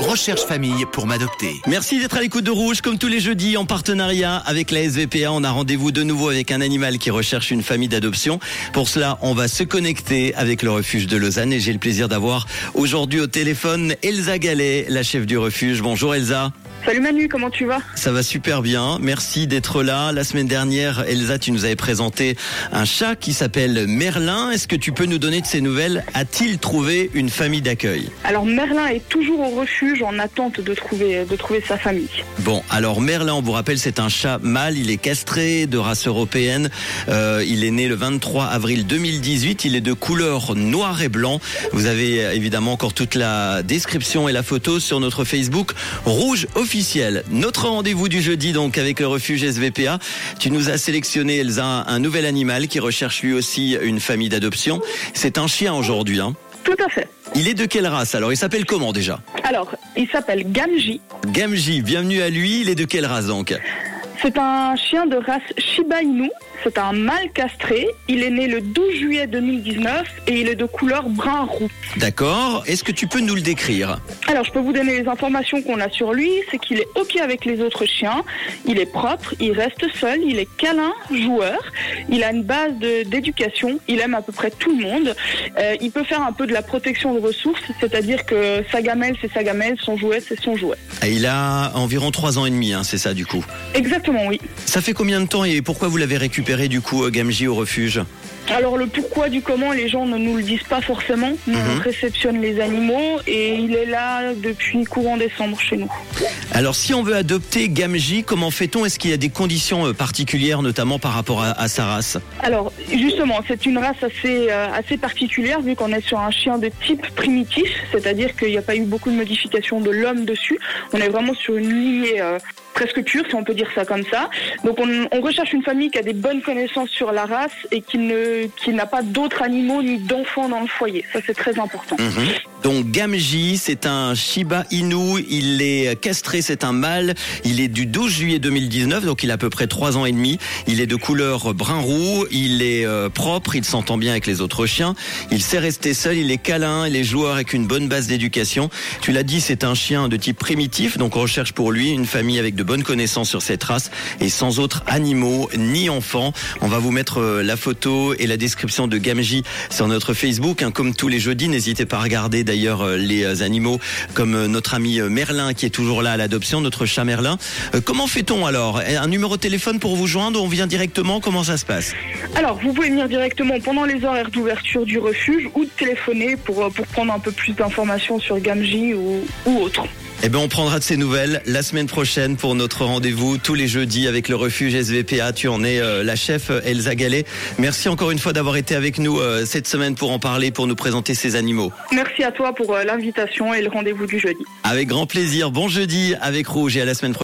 Recherche famille pour m'adopter. Merci d'être à l'écoute de Rouge. Comme tous les jeudis, en partenariat avec la SVPA, on a rendez-vous de nouveau avec un animal qui recherche une famille d'adoption. Pour cela, on va se connecter avec le refuge de Lausanne et j'ai le plaisir d'avoir aujourd'hui au téléphone Elsa Gallet, la chef du refuge. Bonjour Elsa. Salut Manu, comment tu vas? Ça va super bien. Merci d'être là. La semaine dernière, Elsa, tu nous avais présenté un chat qui s'appelle Merlin. Est-ce que tu peux nous donner de ses nouvelles? A-t-il trouvé une famille d'accueil? Alors Merlin est toujours au refuge en attente de trouver, de trouver sa famille. Bon, alors Merlin, on vous rappelle, c'est un chat mâle. Il est castré, de race européenne. Euh, il est né le 23 avril 2018. Il est de couleur noir et blanc. Vous avez euh, évidemment encore toute la description et la photo sur notre Facebook Rouge officiel. Notre rendez-vous du jeudi donc avec le refuge SVPA. Tu nous as sélectionné Elsa un nouvel animal qui recherche lui aussi une famille d'adoption. C'est un chien aujourd'hui. Hein. Tout à fait. Il est de quelle race alors? Il s'appelle comment déjà? Alors, il s'appelle Gamji. Gamji, bienvenue à lui. Il est de quelle race donc? C'est un chien de race Shiba Inu. C'est un mâle castré. Il est né le 12 juillet 2019 et il est de couleur brun roux. D'accord. Est-ce que tu peux nous le décrire Alors, je peux vous donner les informations qu'on a sur lui. C'est qu'il est OK avec les autres chiens. Il est propre, il reste seul, il est câlin, joueur. Il a une base d'éducation. Il aime à peu près tout le monde. Euh, il peut faire un peu de la protection de ressources, c'est-à-dire que sa gamelle, c'est sa gamelle, son jouet, c'est son jouet. Ah, Il a environ trois ans et demi, hein, c'est ça du coup. Exactement, oui. Ça fait combien de temps et pourquoi vous l'avez récupéré du coup euh, Gamji au refuge Alors le pourquoi du comment, les gens ne nous le disent pas forcément. Nous, Mhm. on réceptionne les animaux et il est là depuis courant décembre chez nous. Alors si on veut adopter Gamji, comment fait-on? Est-ce qu'il y a des conditions euh, particulières notamment par rapport à, à sa race? Alors justement, c'est une race assez, euh, assez particulière vu qu'on est sur un chien de type primitif, c'est-à-dire qu'il n'y a pas eu beaucoup de modifications de l'homme dessus. On est vraiment sur une lignée euh, presque pure, si on peut dire ça comme ça. Donc on, on recherche une famille qui a des bonnes connaissances sur la race et qui ne qui n'a pas d'autres animaux ni d'enfants dans le foyer. Ça c'est très important. Mhm. Donc Gamji, c'est un Shiba Inu, il est castré, c'est un mâle, il est du 12 juillet 2019, donc il a à peu près trois ans et demi, il est de couleur brun roux, il est euh, propre, il s'entend bien avec les autres chiens, il sait rester seul, il est câlin, il est joueur avec une bonne base d'éducation. Tu l'as dit, c'est un chien de type primitif, donc on recherche pour lui une famille avec de bonnes connaissances sur cette race et sans autres animaux ni enfants. On va vous mettre euh, la photo et la description de Gamji sur notre Facebook, hein, comme tous les jeudis. N'hésitez pas à regarder d'ailleurs euh, les euh, animaux comme euh, notre ami Merlin qui est toujours là à l'adoption, notre chat Merlin. Comment fait-on alors? Un numéro de téléphone pour vous joindre? On vient directement? Comment ça se passe? Alors, vous pouvez venir directement pendant les horaires d'ouverture du refuge ou téléphoner pour, pour prendre un peu plus d'informations sur Gamji ou, ou autre. Eh bien, on prendra de ces nouvelles la semaine prochaine pour notre rendez-vous tous les jeudis avec le refuge SVPA. Tu en es euh, la chef euh, Elsa Gallet. Merci encore une fois d'avoir été avec nous euh, cette semaine pour en parler, pour nous présenter ces animaux. Merci à toi pour euh, l'invitation et le rendez-vous du jeudi. Avec grand plaisir. Bon jeudi avec Rouge et à la semaine prochaine.